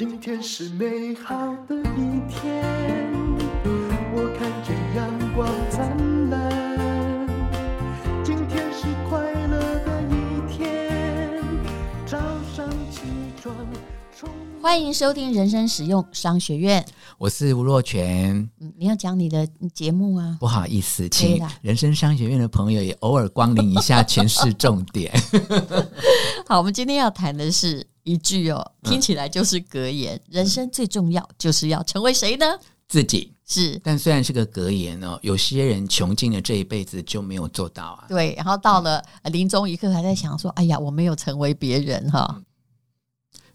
今天是美好的一天，我看见阳光灿烂。今天是快乐的一天，早上起床。欢迎收听人生使用商学院，我是吴若泉。嗯，你要讲你的节目啊？不好意思，请人生商学院的朋友也偶尔光临一下，全是重点。好，我们今天要谈的是一句哦，听起来就是格言：嗯、人生最重要就是要成为谁呢？自己是。但虽然是个格言哦，有些人穷尽了这一辈子就没有做到啊。对，然后到了临终一刻还在想说：“哎呀，我没有成为别人哈。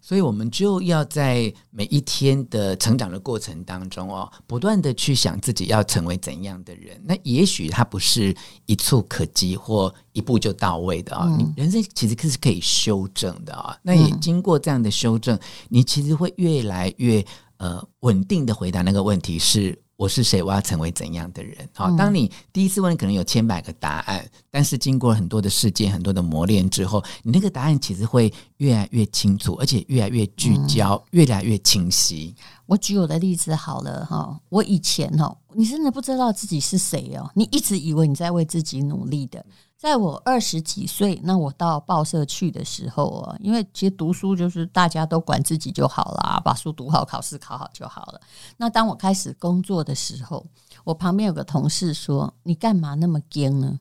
嗯”所以，我们就要在每一天的成长的过程当中哦，不断的去想自己要成为怎样的人。那也许它不是一蹴可及或一步就到位的啊、哦。你人生其实是可以修正的啊、哦。那也经过这样的修正，你其实会越来越呃稳定的回答那个问题是。我是谁？我要成为怎样的人？好，当你第一次问，可能有千百个答案，但是经过很多的事件、很多的磨练之后，你那个答案其实会越来越清楚，而且越来越聚焦，越来越清晰。我举我的例子好了哈，我以前哈，你真的不知道自己是谁哦，你一直以为你在为自己努力的。在我二十几岁，那我到报社去的时候啊，因为其实读书就是大家都管自己就好啦，把书读好，考试考好就好了。那当我开始工作的时候，我旁边有个同事说：“你干嘛那么惊呢？”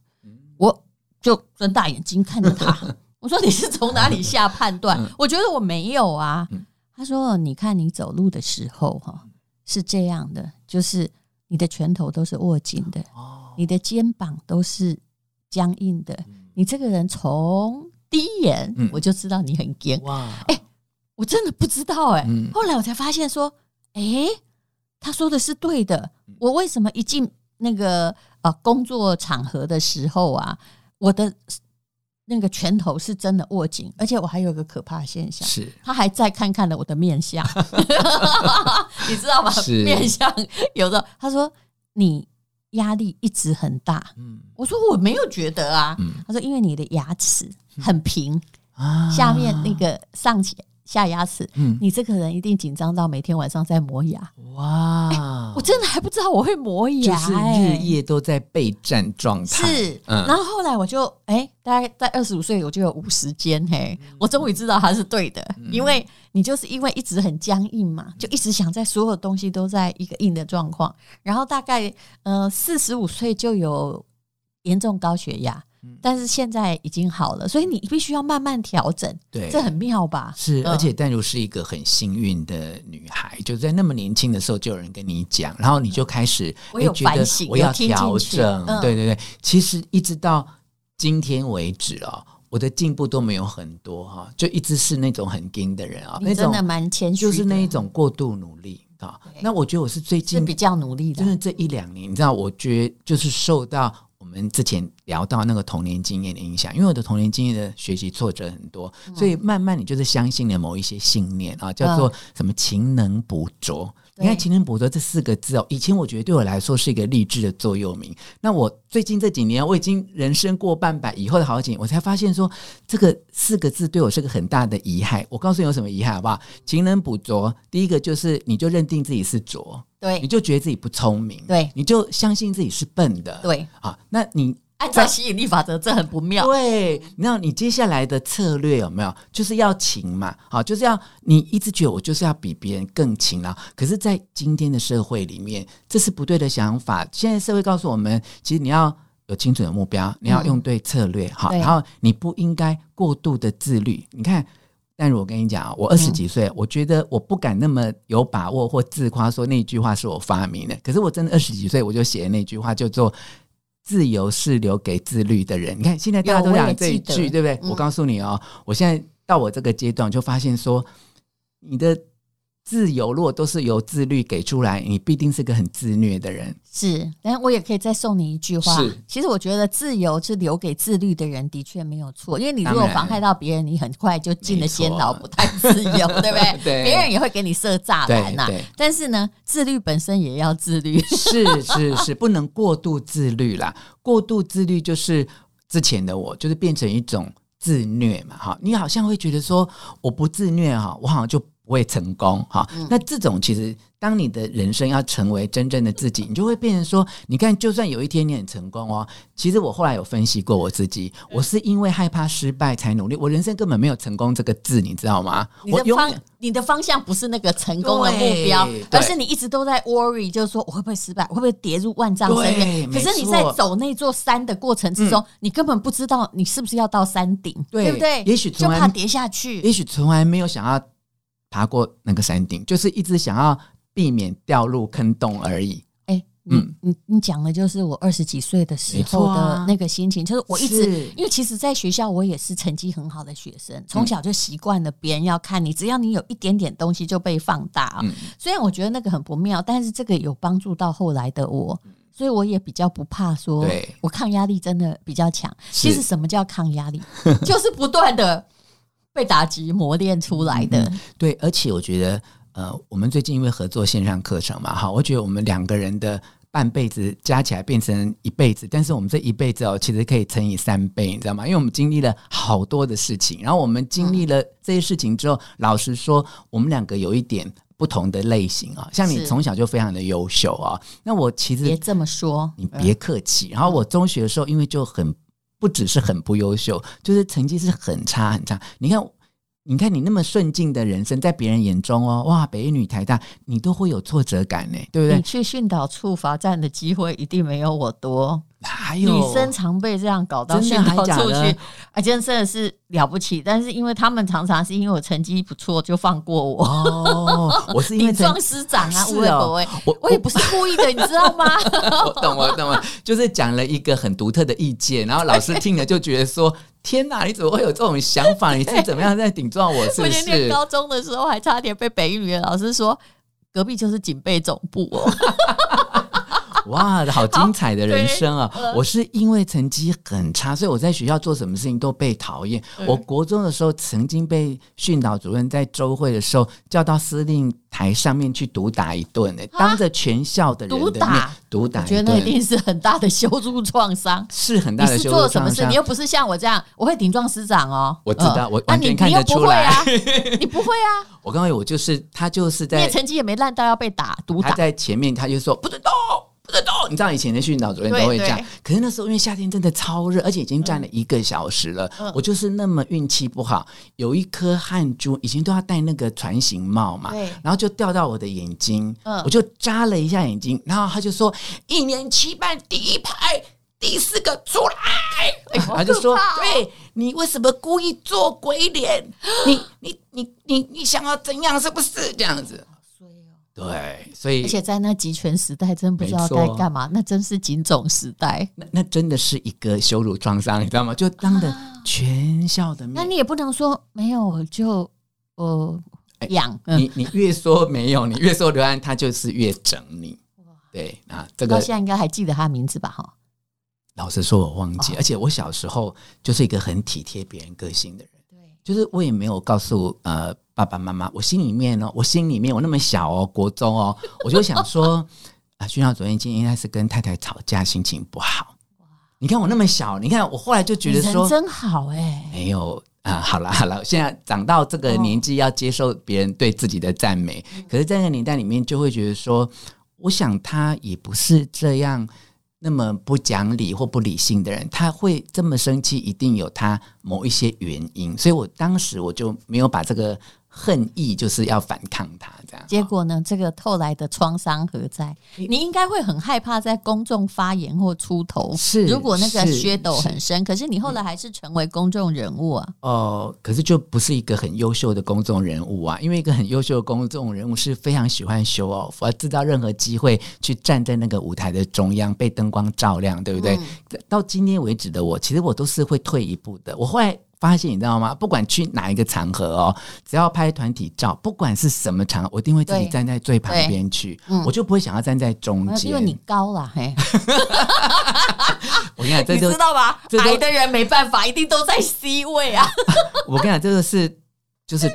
我就睁大眼睛看着他，我说：“你是从哪里下判断？”我觉得我没有啊。他说：“你看你走路的时候哈，是这样的，就是你的拳头都是握紧的，你的肩膀都是。”僵硬的，你这个人从第一眼我就知道你很僵。哇！哎，我真的不知道哎。后来我才发现说，哎，他说的是对的。我为什么一进那个呃工作场合的时候啊，我的那个拳头是真的握紧，而且我还有一个可怕的现象，是他还再看看了我的面相，你知道吗？面相有的，他说你。压力一直很大，嗯，我说我没有觉得啊，嗯，他说因为你的牙齿很平，啊，下面那个上起。下牙齿，嗯，你这个人一定紧张到每天晚上在磨牙。哇、欸，我真的还不知道我会磨牙，就是日夜都在备战状态。是，嗯、然后后来我就，哎、欸，大概在二十五岁，我就有五十肩，嘿，我终于知道它是对的，嗯、因为你就是因为一直很僵硬嘛，就一直想在所有东西都在一个硬的状况，然后大概呃四十五岁就有严重高血压。但是现在已经好了，所以你必须要慢慢调整。对，这很妙吧？是，而且淡如是一个很幸运的女孩，就在那么年轻的时候就有人跟你讲，然后你就开始我有反省，我要调整。对对对，其实一直到今天为止哦，我的进步都没有很多哈，就一直是那种很硬的人啊，那种真的蛮谦虚，就是那一种过度努力啊。那我觉得我是最近比较努力的，真的这一两年，你知道，我觉得就是受到。我们之前聊到那个童年经验的影响，因为我的童年经验的学习挫折很多，所以慢慢你就是相信了某一些信念啊，叫做什么“勤能补拙”。你看“勤能补拙”这四个字哦，以前我觉得对我来说是一个励志的座右铭。那我最近这几年，我已经人生过半百以后的好几年，我才发现说这个四个字对我是个很大的遗憾。我告诉你有什么遗憾好不好？“勤能补拙”，第一个就是你就认定自己是拙。对，你就觉得自己不聪明，对，你就相信自己是笨的，对啊。那你按照吸引力法则，这很不妙。对，那你接下来的策略有没有？就是要勤嘛，好，就是要你一直觉得我就是要比别人更勤劳。可是，在今天的社会里面，这是不对的想法。现在社会告诉我们，其实你要有精准的目标，你要用对策略，好，然后你不应该过度的自律。你看。但是我跟你讲啊，我二十几岁，我觉得我不敢那么有把握或自夸说那句话是我发明的。可是我真的二十几岁，我就写的那句话，叫做“自由是留给自律的人”。你看现在大家都讲这一句，对不对？我告诉你哦，我现在到我这个阶段，就发现说你的。自由，如果都是由自律给出来，你必定是个很自虐的人。是，但我也可以再送你一句话。是，其实我觉得自由是留给自律的人，的确没有错。因为你如果妨害到别人，你很快就进了监牢，不太自由，对不对？对，别人也会给你设栅栏呐。但是呢，自律本身也要自律。是是是，不能过度自律啦。过度自律就是之前的我，就是变成一种自虐嘛。哈，你好像会觉得说，我不自虐哈，我好像就。不会成功哈。那这种其实，当你的人生要成为真正的自己，你就会变成说，你看，就算有一天你很成功哦，其实我后来有分析过我自己，我是因为害怕失败才努力，我人生根本没有成功这个字，你知道吗？我的方，你的方向不是那个成功的目标，而是你一直都在 worry，就是说我会不会失败，我会不会跌入万丈深渊？可是你在走那座山的过程之中，你根本不知道你是不是要到山顶，对不对？也许就怕跌下去，也许从来没有想要。爬过那个山顶，就是一直想要避免掉入坑洞而已。哎、欸，嗯，你你讲的就是我二十几岁的时候的那个心情，就是我一直，因为其实在学校我也是成绩很好的学生，从小就习惯了别人要看你，只要你有一点点东西就被放大。嗯，虽然我觉得那个很不妙，但是这个有帮助到后来的我，所以我也比较不怕说，我抗压力真的比较强。其实什么叫抗压力？就是不断的。被打击磨练出来的。嗯，对，而且我觉得，呃，我们最近因为合作线上课程嘛，哈，我觉得我们两个人的半辈子加起来变成一辈子，但是我们这一辈子哦，其实可以乘以三倍，你知道吗？因为我们经历了好多的事情，然后我们经历了这些事情之后，嗯、老实说，我们两个有一点不同的类型啊，像你从小就非常的优秀啊，那我其实别这么说，你别客气。然后我中学的时候，因为就很。不只是很不优秀，就是成绩是很差很差。你看，你看你那么顺境的人生，在别人眼中哦，哇，北一女台大，你都会有挫折感呢，对不对？你去训导处罚站的机会一定没有我多。哪有女生常被这样搞到训导处去？啊，真的是了不起。但是因为他们常常是因为我成绩不错，就放过我。哦，我是因为 顶撞师长啊，无为不为。我我，我也不是故意的，你知道吗？我懂，我懂了，就是讲了一个很独特的意见，然后老师听了就觉得说：“天哪，你怎么会有这种想法？你是怎么样在顶撞我？”是不是？我念高中的时候还差点被北一女的老师说隔壁就是警备总部哦。哇，好精彩的人生啊！我是因为成绩很差，所以我在学校做什么事情都被讨厌。我国中的时候曾经被训导主任在周会的时候叫到司令台上面去毒打一顿，欸，当着全校的人的面毒打，我觉得那一定是很大的羞辱创伤，是很大的羞辱创伤。做什么事？你又不是像我这样，我会顶撞师长哦。我知道，我完全看得出来。啊，你不会啊？我刚才我就是他就是在，成绩也没烂到要被打毒打。他在前面他就说不准动。不得动！你知道以前的训导主任都会这样，可是那时候因为夏天真的超热，而且已经站了一个小时了。嗯、我就是那么运气不好，有一颗汗珠，以前都要戴那个船型帽嘛，然后就掉到我的眼睛，嗯、我就眨了一下眼睛，然后他就说：“一年七班第一排第四个出来。哎”他就说：“对，你为什么故意做鬼脸？你你你你你想要怎样？是不是这样子？”对，所以而且在那集权时代，真不知道该干嘛。那真是警总时代，那那真的是一个羞辱创伤，你知道吗？就当着全校的面，那你也不能说没有就呃养、欸、你，你越说没有，你越说刘安，他就是越整你。对啊，这个到现在应该还记得他名字吧？哈，老实说，我忘记。哦、而且我小时候就是一个很体贴别人个性的人，对，就是我也没有告诉呃。爸爸妈妈，我心里面呢，我心里面我那么小哦，国中哦，我就想说 啊，训导主任今天应该是跟太太吵架，心情不好。哇你看我那么小，你看我后来就觉得说真好哎，没有啊，好了好了，现在长到这个年纪，要接受别人对自己的赞美，哦、可是，在那个年代里面，就会觉得说，我想他也不是这样。那么不讲理或不理性的人，他会这么生气，一定有他某一些原因。所以我当时我就没有把这个。恨意就是要反抗他，这样。结果呢？这个后来的创伤何在？你应该会很害怕在公众发言或出头。是，如果那个噱头很深，可是你后来还是成为公众人物啊。哦、呃，可是就不是一个很优秀的公众人物啊。因为一个很优秀的公众人物是非常喜欢 show off，而制造任何机会去站在那个舞台的中央，被灯光照亮，对不对？嗯、到今天为止的我，其实我都是会退一步的。我后来。发现你知道吗？不管去哪一个场合哦，只要拍团体照，不管是什么场合，我一定会自己站在最旁边去，嗯、我就不会想要站在中间，因为你高了。嘿，我跟你讲，这 就你知道吧？矮的人没办法，一定都在 C 位啊。我跟你讲，这个是就是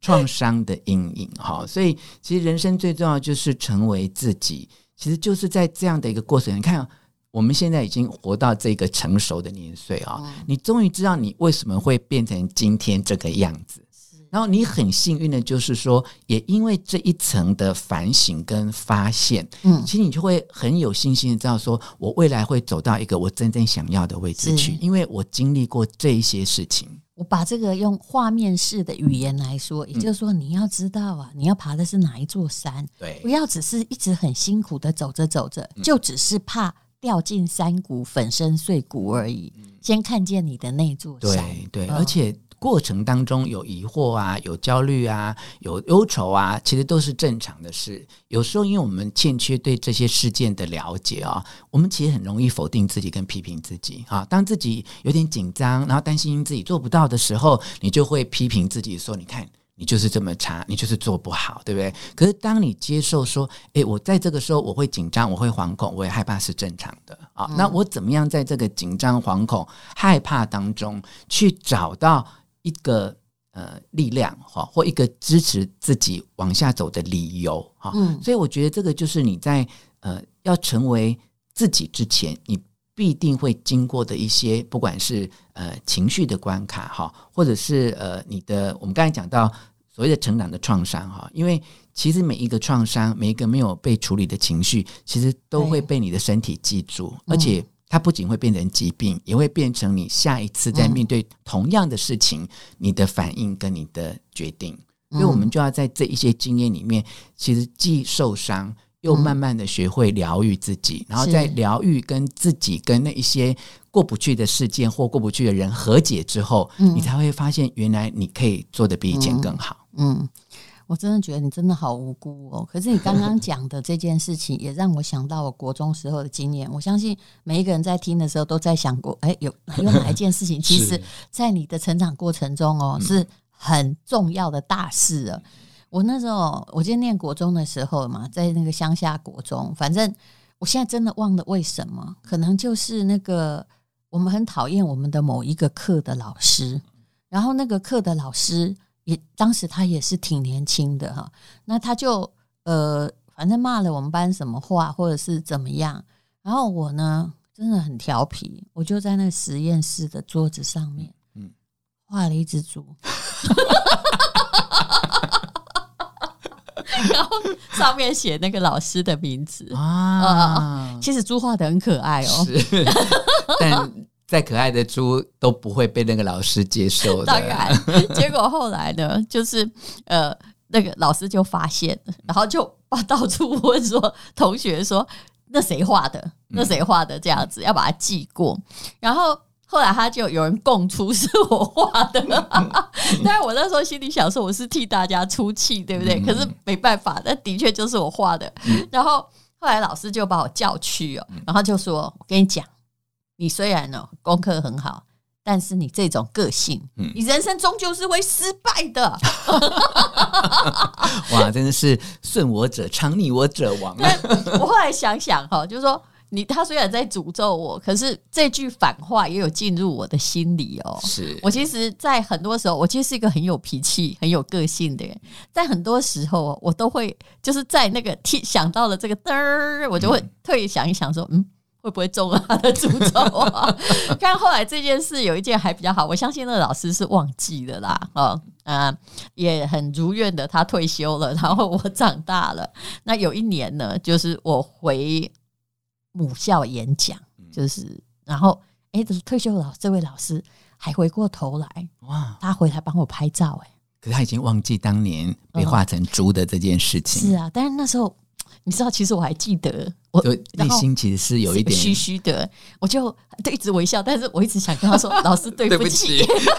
创伤的阴影哈。所以，其实人生最重要就是成为自己，其实就是在这样的一个过程。你看。我们现在已经活到这个成熟的年岁啊，你终于知道你为什么会变成今天这个样子。然后你很幸运的就是说，也因为这一层的反省跟发现，嗯，其实你就会很有信心的知道说，我未来会走到一个我真正想要的位置去，因为我经历过这一些事情。我把这个用画面式的语言来说，也就是说，你要知道啊，你要爬的是哪一座山，对，不要只是一直很辛苦的走着走着，就只是怕掉进山谷粉身碎骨而已。先看见你的那座山，对对，而且。过程当中有疑惑啊，有焦虑啊，有忧愁啊，其实都是正常的事。有时候因为我们欠缺对这些事件的了解啊，我们其实很容易否定自己跟批评自己啊。当自己有点紧张，然后担心自己做不到的时候，你就会批评自己说：“你看，你就是这么差，你就是做不好，对不对？”可是当你接受说：“诶，我在这个时候我会紧张，我会惶恐，我也害怕，是正常的啊。”那我怎么样在这个紧张、惶恐、害怕当中去找到？一个呃力量哈，或一个支持自己往下走的理由哈，嗯，所以我觉得这个就是你在呃要成为自己之前，你必定会经过的一些，不管是呃情绪的关卡哈，或者是呃你的我们刚才讲到所谓的成长的创伤哈，因为其实每一个创伤，每一个没有被处理的情绪，其实都会被你的身体记住，而且。它不仅会变成疾病，也会变成你下一次在面对同样的事情，嗯、你的反应跟你的决定。所以，我们就要在这一些经验里面，其实既受伤，又慢慢的学会疗愈自己，嗯、然后在疗愈跟自己跟那一些过不去的事件或过不去的人和解之后，嗯、你才会发现，原来你可以做得比以前更好。嗯。嗯我真的觉得你真的好无辜哦！可是你刚刚讲的这件事情，也让我想到我国中时候的经验。我相信每一个人在听的时候，都在想过：哎，有 有哪一件事情，其实在你的成长过程中哦，是很重要的大事啊！我那时候，我记得念国中的时候嘛，在那个乡下国中，反正我现在真的忘了为什么，可能就是那个我们很讨厌我们的某一个课的老师，然后那个课的老师。也当时他也是挺年轻的哈，那他就呃，反正骂了我们班什么话，或者是怎么样，然后我呢真的很调皮，我就在那个实验室的桌子上面，嗯，画了一只猪，然后上面写那个老师的名字啊，其实猪画的很可爱哦，是，但。再可爱的猪都不会被那个老师接受的。当然，结果后来呢，就是呃，那个老师就发现，然后就把到处问说，同学说那谁画的？那谁画的？这样子要把它记过。然后后来他就有人供出是我画的，但是我那时候心里想说，我是替大家出气，对不对？可是没办法，那的确就是我画的。然后后来老师就把我叫去哦，然后就说：“我跟你讲。”你虽然呢功课很好，但是你这种个性，嗯、你人生终究是会失败的。哇，真的是顺我者昌，逆我者亡。我后来想想哈，就是说你他虽然在诅咒我，可是这句反话也有进入我的心里哦。是我其实，在很多时候，我其实是一个很有脾气、很有个性的人，在很多时候，我都会就是在那个听想到了这个嘚儿，我就会特意想一想说，嗯。会不会中了他的诅咒啊？看后来这件事有一件还比较好，我相信那个老师是忘记了啦，哦，啊，也很如愿的，他退休了，然后我长大了。那有一年呢，就是我回母校演讲，就是然后哎，退休老，这位老师还回过头来，哇，他回来帮我拍照，哎，可是他已经忘记当年被画成猪的这件事情。是啊，但是那时候。你知道，其实我还记得，我内心其实是有一点虚虚的，我就对一直微笑，但是我一直想跟他说：“ 老师，对不起。”对不起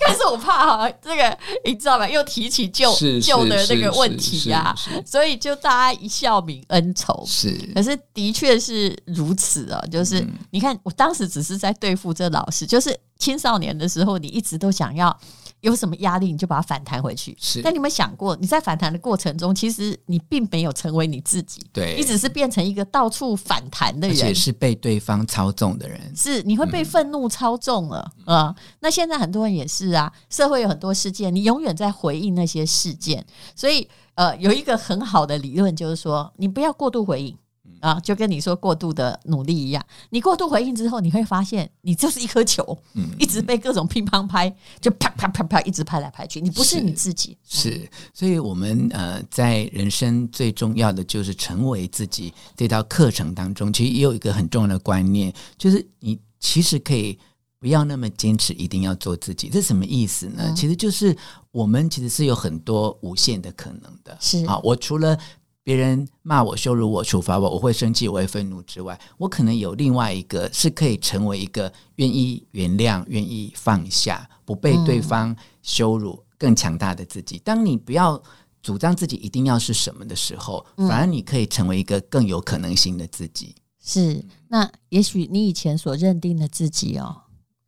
可是我怕哈，这个你知道吧？又提起旧旧的那个问题呀，所以就大家一笑泯恩仇。是，可是的确是如此啊，就是你看，我当时只是在对付这老师，就是青少年的时候，你一直都想要。有什么压力，你就把它反弹回去。是，但你有没有想过，你在反弹的过程中，其实你并没有成为你自己。对，你只是变成一个到处反弹的人，而且是被对方操纵的人。是，你会被愤怒操纵了啊、嗯嗯！那现在很多人也是啊，社会有很多事件，你永远在回应那些事件。所以，呃，有一个很好的理论，就是说，你不要过度回应。啊，就跟你说过度的努力一样，你过度回应之后，你会发现你就是一颗球，嗯，一直被各种乒乓拍，就啪啪啪啪一直拍来拍去，你不是你自己。是，是，所以我们呃，在人生最重要的就是成为自己。这道课程当中，其实也有一个很重要的观念，就是你其实可以不要那么坚持，一定要做自己。这什么意思呢？嗯，其实就是我们其实是有很多无限的可能的。是啊，我除了。别人骂我、羞辱我、处罚我，我会生气，我会愤怒之外，我可能有另外一个是可以成为一个愿意原谅、愿意放下、不被对方羞辱、更强大的自己。嗯。当你不要主张自己一定要是什么的时候，反而你可以成为一个更有可能性的自己。是，那也许你以前所认定的自己哦，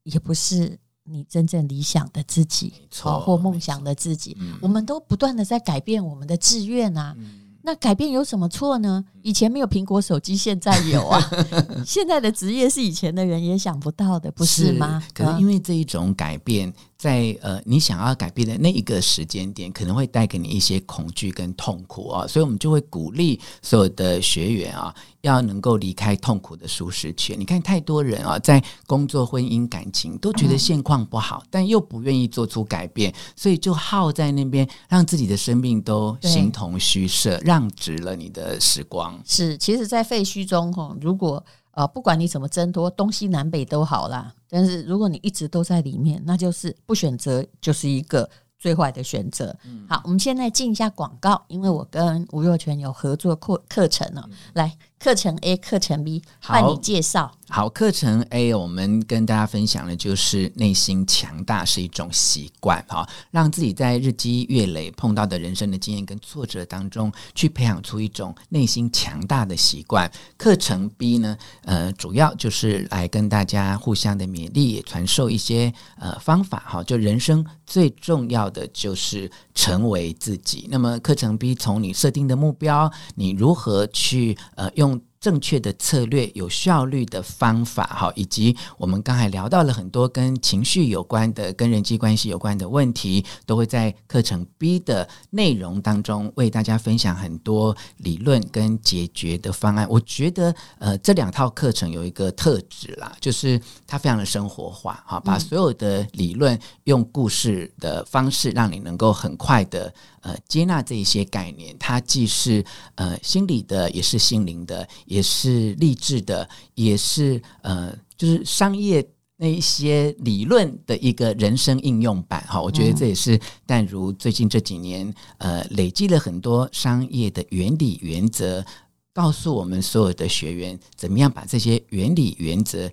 也不是你真正理想的自己，错，或梦想的自己。我们都不断的在改变我们的志愿啊。嗯那改变有什么错呢？以前没有苹果手机，现在有啊。现在的职业是以前的人也想不到的，不是吗？是，可是因为这一种改变，在呃你想要改变的那一个时间点，可能会带给你一些恐惧跟痛苦啊，所以我们就会鼓励所有的学员啊，要能够离开痛苦的舒适圈。你看，太多人啊，在工作、婚姻、感情都觉得现况不好，嗯、但又不愿意做出改变，所以就耗在那边，让自己的生命都形同虚设，让直了你的时光。是，其实，在废墟中，哈，如果呃，不管你怎么挣脱，东西南北都好啦。但是，如果你一直都在里面，那就是不选择，就是一个最坏的选择。嗯、好，我们现在进一下广告，因为我跟吴若泉有合作课课程呢、来。课程 A，课程 B，帮你介绍。好，课程 A，我们跟大家分享的就是内心强大是一种习惯，哈，让自己在日积月累碰到的人生的经验跟挫折当中，去培养出一种内心强大的习惯。课程 B 呢，呃，主要就是来跟大家互相的勉励，也传授一些呃方法，哈，就人生最重要的就是成为自己。那么课程 B 从你设定的目标，你如何去呃用。sont 正确的策略、有效率的方法，哈，以及我们刚才聊到了很多跟情绪有关的、跟人际关系有关的问题，都会在课程 B 的内容当中为大家分享很多理论跟解决的方案。我觉得，呃，这两套课程有一个特质啦，就是它非常的生活化，哈，把所有的理论用故事的方式，让你能够很快的。呃，接纳这一些概念，它既是呃心理的，也是心灵的，也是励志的，也是呃，就是商业那一些理论的一个人生应用版。哈，我觉得这也是淡如最近这几年呃累积了很多商业的原理原则，告诉我们所有的学员怎么样把这些原理原则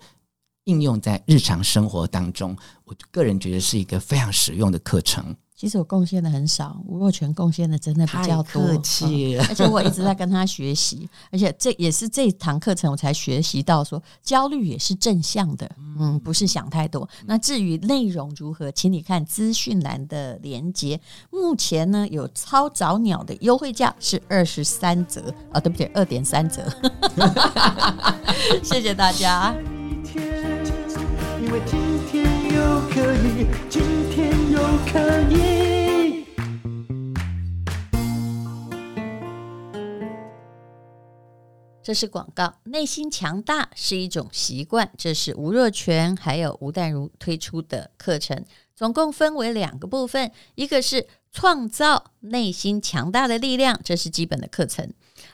应用在日常生活当中。我个人觉得是一个非常实用的课程。其实我贡献的很少，吴若权贡献的真的比较多。客气、嗯，而且我一直在跟他学习，而且这也是这堂课程我才学习到说，焦虑也是正向的，嗯，不是想太多。那至于内容如何，请你看资讯栏的连接。目前呢，有超早鸟的优惠价是二十三折啊，对不起？二点三折。谢谢大家。可这是广告。内心强大是一种习惯，这是吴若泉还有吴淡如推出的课程，总共分为两个部分，一个是创造内心强大的力量，这是基本的课程，